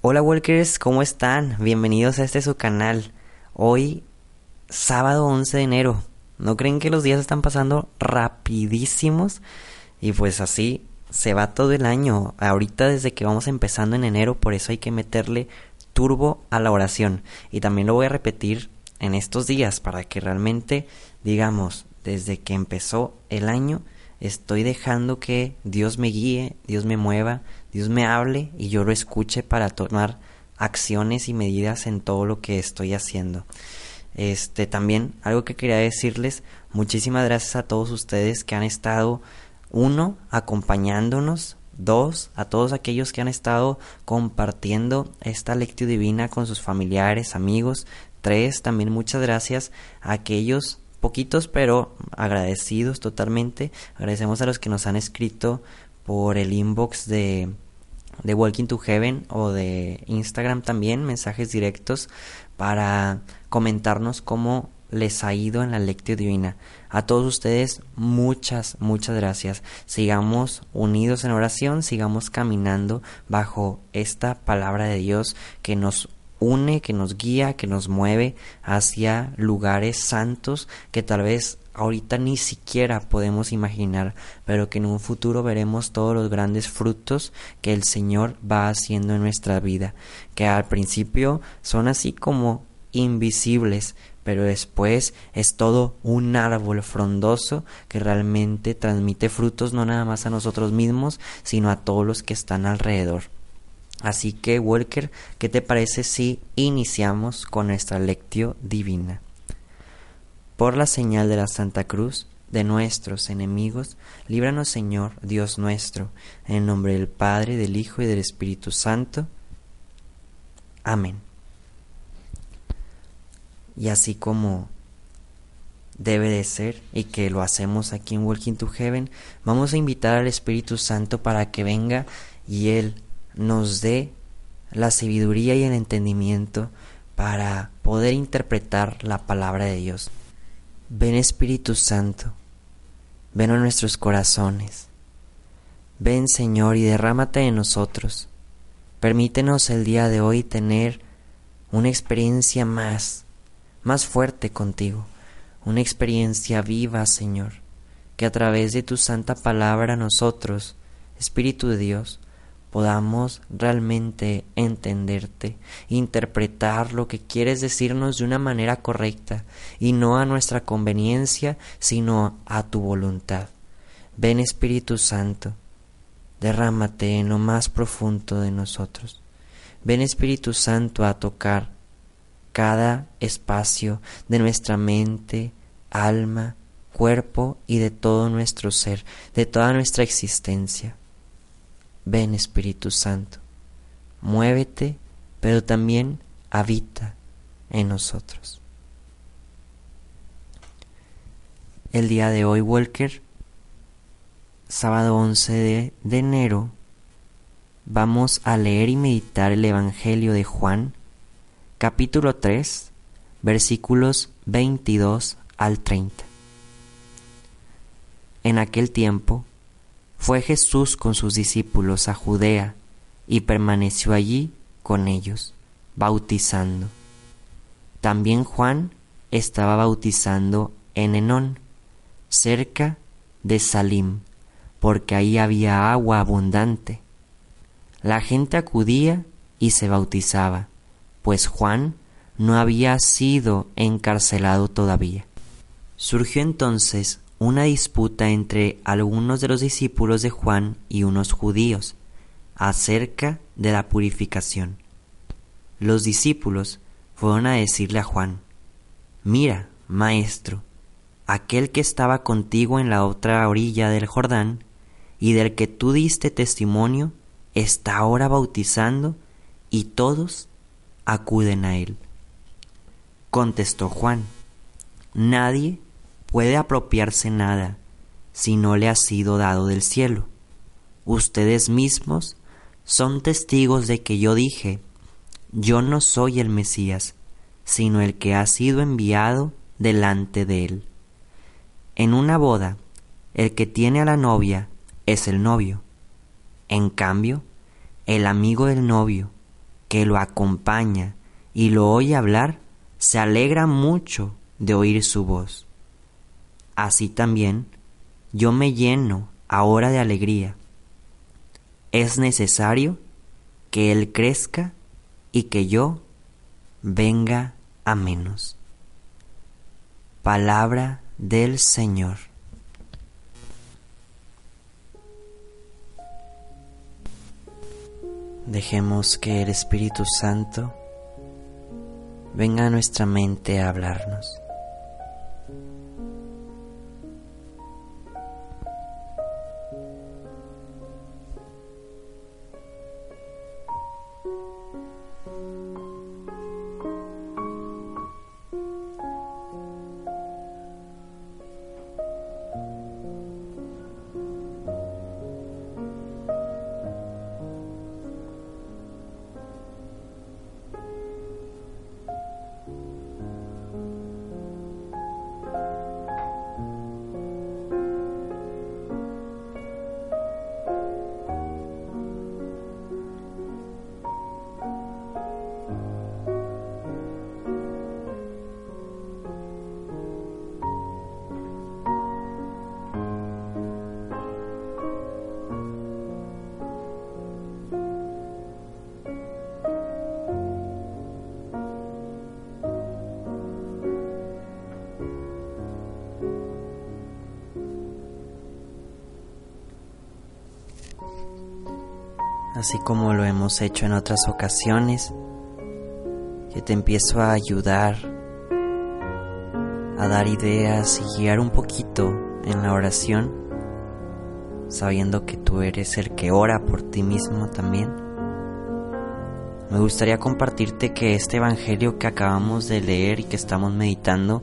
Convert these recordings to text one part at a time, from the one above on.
Hola Walkers, ¿cómo están? Bienvenidos a este su canal. Hoy, sábado 11 de enero. ¿No creen que los días están pasando rapidísimos? Y pues así se va todo el año. Ahorita desde que vamos empezando en enero, por eso hay que meterle turbo a la oración. Y también lo voy a repetir en estos días para que realmente digamos, desde que empezó el año, estoy dejando que Dios me guíe, Dios me mueva, Dios me hable y yo lo escuche para tomar acciones y medidas en todo lo que estoy haciendo. Este también algo que quería decirles, muchísimas gracias a todos ustedes que han estado uno acompañándonos, dos a todos aquellos que han estado compartiendo esta lectura divina con sus familiares, amigos, tres también muchas gracias a aquellos poquitos pero agradecidos totalmente. Agradecemos a los que nos han escrito por el inbox de, de Walking to Heaven o de Instagram también, mensajes directos para comentarnos cómo les ha ido en la lectio divina. A todos ustedes, muchas, muchas gracias. Sigamos unidos en oración, sigamos caminando bajo esta palabra de Dios que nos une, que nos guía, que nos mueve hacia lugares santos que tal vez ahorita ni siquiera podemos imaginar, pero que en un futuro veremos todos los grandes frutos que el Señor va haciendo en nuestra vida, que al principio son así como invisibles, pero después es todo un árbol frondoso que realmente transmite frutos no nada más a nosotros mismos, sino a todos los que están alrededor. Así que, Walker, ¿qué te parece si iniciamos con nuestra lectio divina? Por la señal de la Santa Cruz, de nuestros enemigos, líbranos Señor, Dios nuestro, en el nombre del Padre, del Hijo y del Espíritu Santo. Amén. Y así como debe de ser y que lo hacemos aquí en Walking to Heaven, vamos a invitar al Espíritu Santo para que venga y Él nos dé la sabiduría y el entendimiento para poder interpretar la palabra de Dios. Ven Espíritu Santo, ven a nuestros corazones. Ven Señor y derrámate en nosotros. Permítenos el día de hoy tener una experiencia más, más fuerte contigo, una experiencia viva, Señor, que a través de tu santa palabra nosotros, Espíritu de Dios, podamos realmente entenderte, interpretar lo que quieres decirnos de una manera correcta y no a nuestra conveniencia, sino a tu voluntad. Ven Espíritu Santo, derrámate en lo más profundo de nosotros. Ven Espíritu Santo a tocar cada espacio de nuestra mente, alma, cuerpo y de todo nuestro ser, de toda nuestra existencia. Ven Espíritu Santo, muévete, pero también habita en nosotros. El día de hoy, Walker, sábado 11 de, de, enero, vamos a leer y meditar el Evangelio de Juan, capítulo 3, versículos 22 al 30. En aquel tiempo, fue Jesús con sus discípulos a Judea y permaneció allí con ellos, bautizando. También Juan estaba bautizando en Enón, cerca de Salim, porque ahí había agua abundante. La gente acudía y se bautizaba, pues Juan no había sido encarcelado todavía. Surgió entonces una disputa entre algunos de los discípulos de Juan y unos judíos acerca de la purificación. Los discípulos fueron a decirle a Juan, Mira, maestro, aquel que estaba contigo en la otra orilla del Jordán y del que tú diste testimonio, está ahora bautizando y todos acuden a él. Contestó Juan, Nadie puede apropiarse nada si no le ha sido dado del cielo. Ustedes mismos son testigos de que yo dije, yo no soy el Mesías, sino el que ha sido enviado delante de él. En una boda, el que tiene a la novia es el novio. En cambio, el amigo del novio que lo acompaña y lo oye hablar, se alegra mucho de oír su voz. Así también, yo me lleno ahora de alegría. Es necesario que Él crezca y que yo venga a menos. Palabra del Señor. Dejemos que el Espíritu Santo venga a nuestra mente a hablarnos. Así como lo hemos hecho en otras ocasiones, que te empiezo a ayudar, a dar ideas y guiar un poquito en la oración, sabiendo que tú eres el que ora por ti mismo también. Me gustaría compartirte que este Evangelio que acabamos de leer y que estamos meditando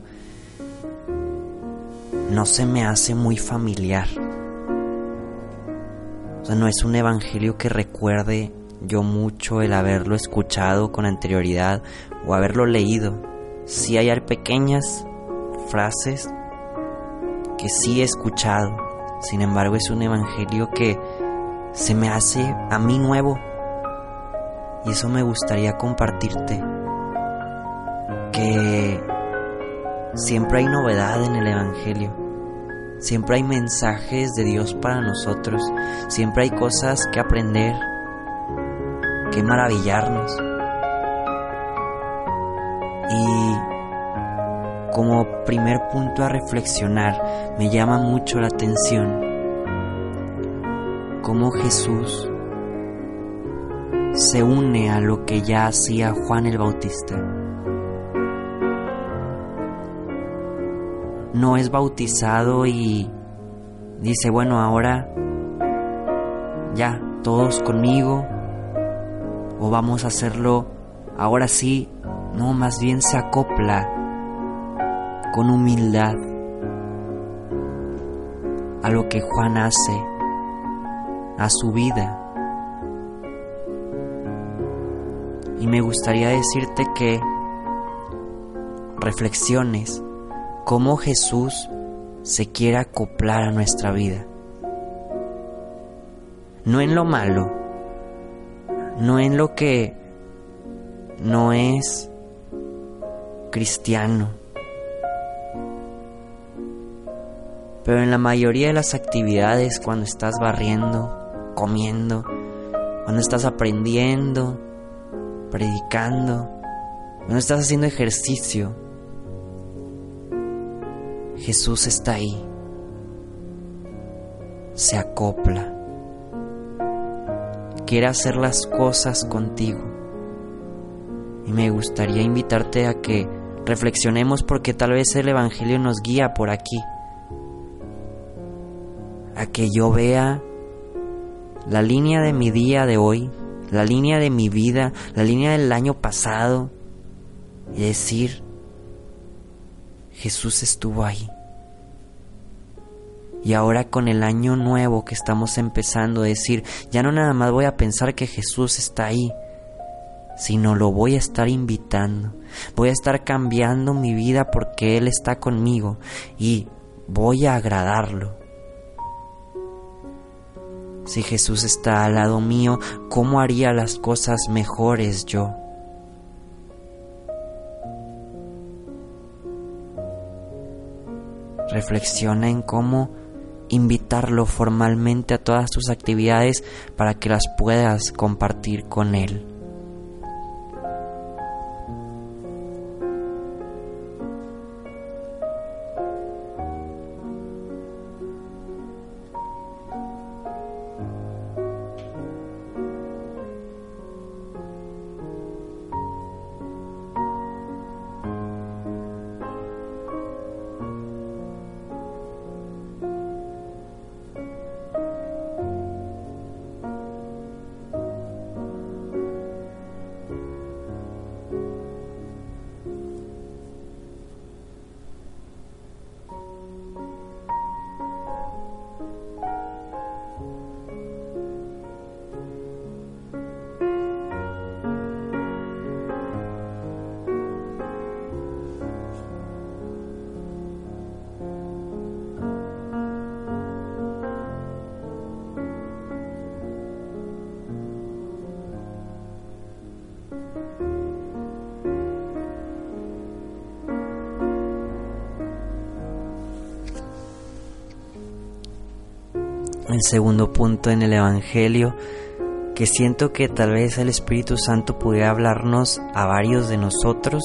no se me hace muy familiar no es un evangelio que recuerde yo mucho el haberlo escuchado con anterioridad o haberlo leído. Sí hay pequeñas frases que sí he escuchado. Sin embargo, es un evangelio que se me hace a mí nuevo. Y eso me gustaría compartirte. Que siempre hay novedad en el evangelio Siempre hay mensajes de Dios para nosotros. Siempre hay cosas que aprender, que maravillarnos. Y como primer punto a reflexionar, me llama mucho la atención cómo Jesús se une a lo que ya hacía Juan el Bautista. No es bautizado y dice, bueno, ahora ya, todos conmigo, o vamos a hacerlo ahora sí, no, más bien se acopla con humildad a lo que Juan hace, a su vida. Y me gustaría decirte que reflexiones cómo Jesús se quiere acoplar a nuestra vida. No en lo malo, no en lo que no es cristiano, pero en la mayoría de las actividades cuando estás barriendo, comiendo, cuando estás aprendiendo, predicando, cuando estás haciendo ejercicio, Jesús está ahí, se acopla, quiere hacer las cosas contigo. Y me gustaría invitarte a que reflexionemos porque tal vez el Evangelio nos guía por aquí. A que yo vea la línea de mi día de hoy, la línea de mi vida, la línea del año pasado y decir, Jesús estuvo ahí. Y ahora con el año nuevo que estamos empezando decir, ya no nada más voy a pensar que Jesús está ahí, sino lo voy a estar invitando. Voy a estar cambiando mi vida porque Él está conmigo y voy a agradarlo. Si Jesús está al lado mío, ¿cómo haría las cosas mejores yo? Reflexiona en cómo invitarlo formalmente a todas tus actividades para que las puedas compartir con Él. Segundo punto en el Evangelio, que siento que tal vez el Espíritu Santo pudiera hablarnos a varios de nosotros,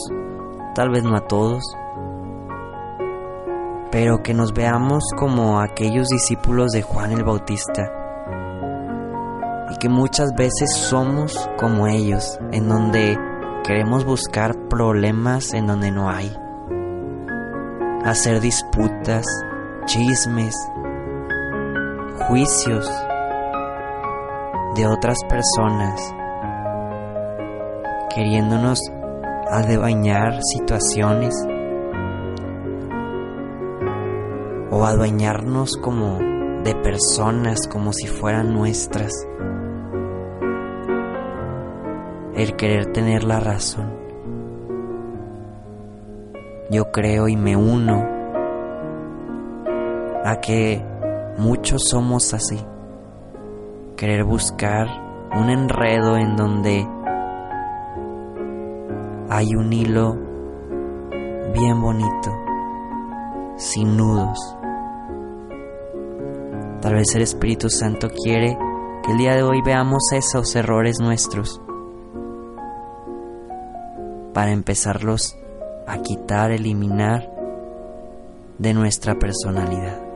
tal vez no a todos, pero que nos veamos como aquellos discípulos de Juan el Bautista y que muchas veces somos como ellos, en donde queremos buscar problemas en donde no hay, hacer disputas, chismes, juicios de otras personas, queriéndonos adueñar situaciones o adueñarnos como de personas como si fueran nuestras. El querer tener la razón. Yo creo y me uno a que Muchos somos así. Querer buscar un enredo en donde hay un hilo bien bonito, sin nudos. Tal vez el Espíritu Santo quiere que el día de hoy veamos esos errores nuestros para empezarlos a quitar, eliminar de nuestra personalidad.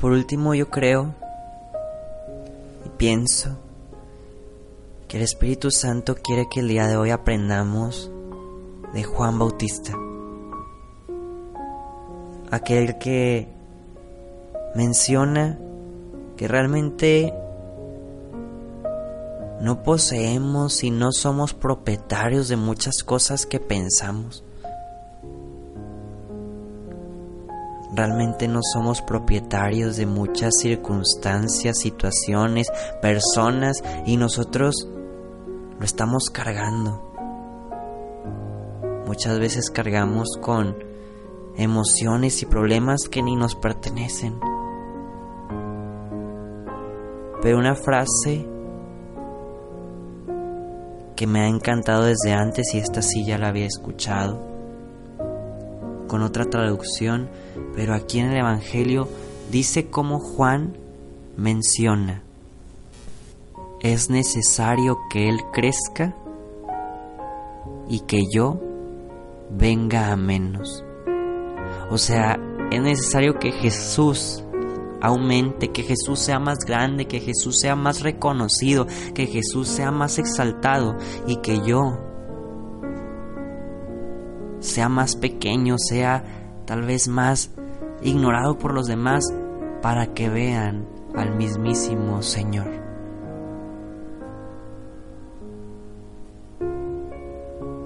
Por último yo creo y pienso que el Espíritu Santo quiere que el día de hoy aprendamos de Juan Bautista. Aquel que menciona que realmente no poseemos y no somos propietarios de muchas cosas que pensamos. Realmente no somos propietarios de muchas circunstancias, situaciones, personas y nosotros lo estamos cargando. Muchas veces cargamos con emociones y problemas que ni nos pertenecen. Pero una frase que me ha encantado desde antes y esta sí ya la había escuchado con otra traducción, pero aquí en el Evangelio dice cómo Juan menciona, es necesario que Él crezca y que yo venga a menos. O sea, es necesario que Jesús aumente, que Jesús sea más grande, que Jesús sea más reconocido, que Jesús sea más exaltado y que yo sea más pequeño, sea tal vez más ignorado por los demás para que vean al mismísimo Señor.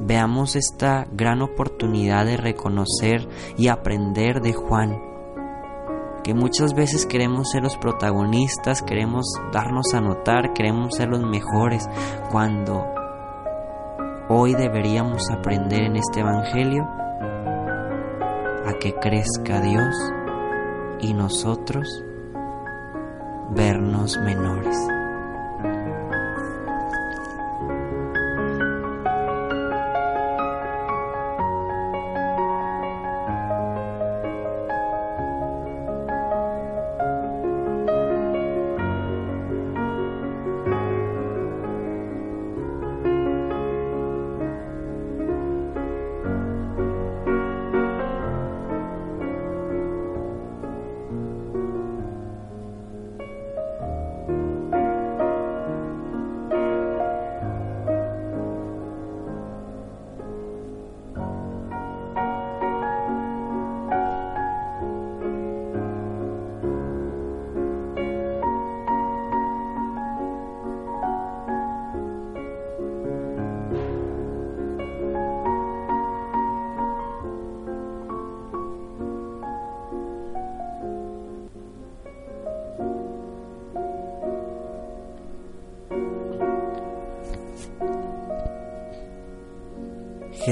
Veamos esta gran oportunidad de reconocer y aprender de Juan, que muchas veces queremos ser los protagonistas, queremos darnos a notar, queremos ser los mejores, cuando hoy deberíamos aprender en este Evangelio a que crezca Dios y nosotros vernos menores.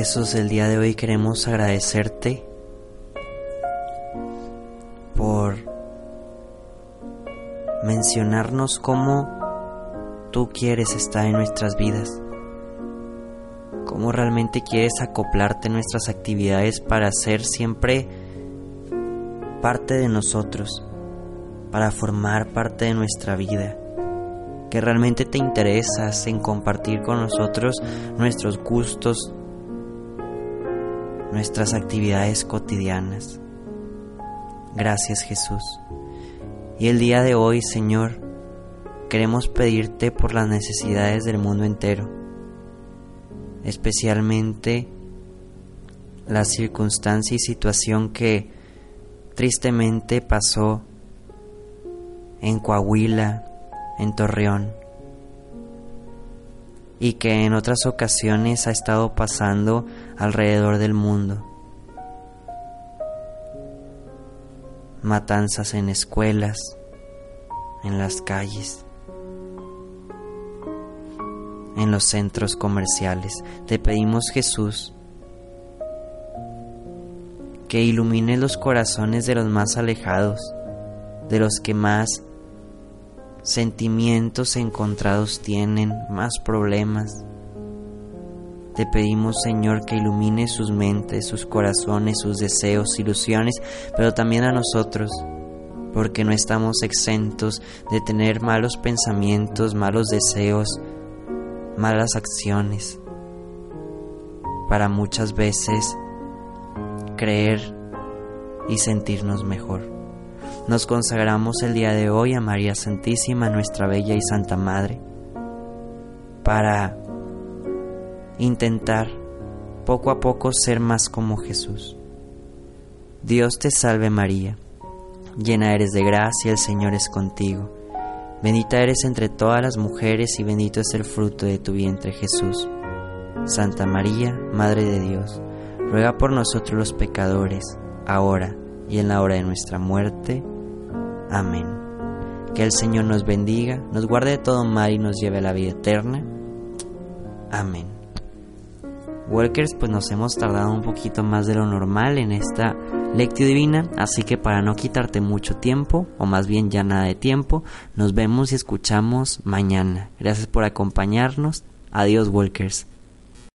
Jesús, el día de hoy queremos agradecerte por mencionarnos cómo tú quieres estar en nuestras vidas, cómo realmente quieres acoplarte en nuestras actividades para ser siempre parte de nosotros, para formar parte de nuestra vida que realmente te interesas en compartir con nosotros nuestros gustos, nuestras actividades cotidianas. Gracias Jesús. Y el día de hoy, Señor, queremos pedirte por las necesidades del mundo entero, especialmente la circunstancia y situación que tristemente pasó en Coahuila, en Torreón, y que en otras ocasiones ha estado pasando alrededor del mundo. Matanzas en escuelas, en las calles, en los centros comerciales. Te pedimos Jesús que ilumine los corazones de los más alejados, de los que más sentimientos encontrados tienen, más problemas. Te pedimos, Señor, que ilumine sus mentes, sus corazones, sus deseos, ilusiones, pero también a nosotros, porque no estamos exentos de tener malos pensamientos, malos deseos, malas acciones, para muchas veces creer y sentirnos mejor. Nos consagramos el día de hoy a María Santísima, nuestra Bella y Santa Madre, para intentar poco a poco ser más como Jesús. Dios te salve María, llena eres de gracia, el Señor es contigo. Bendita eres entre todas las mujeres y bendito es el fruto de tu vientre Jesús. Santa María, Madre de Dios, ruega por nosotros los pecadores, ahora y en la hora de nuestra muerte. Amén. Que el Señor nos bendiga, nos guarde de todo mal y nos lleve a la vida eterna. Amén. Workers, pues nos hemos tardado un poquito más de lo normal en esta lectio divina, así que para no quitarte mucho tiempo, o más bien ya nada de tiempo, nos vemos y escuchamos mañana. Gracias por acompañarnos. Adiós, Walkers.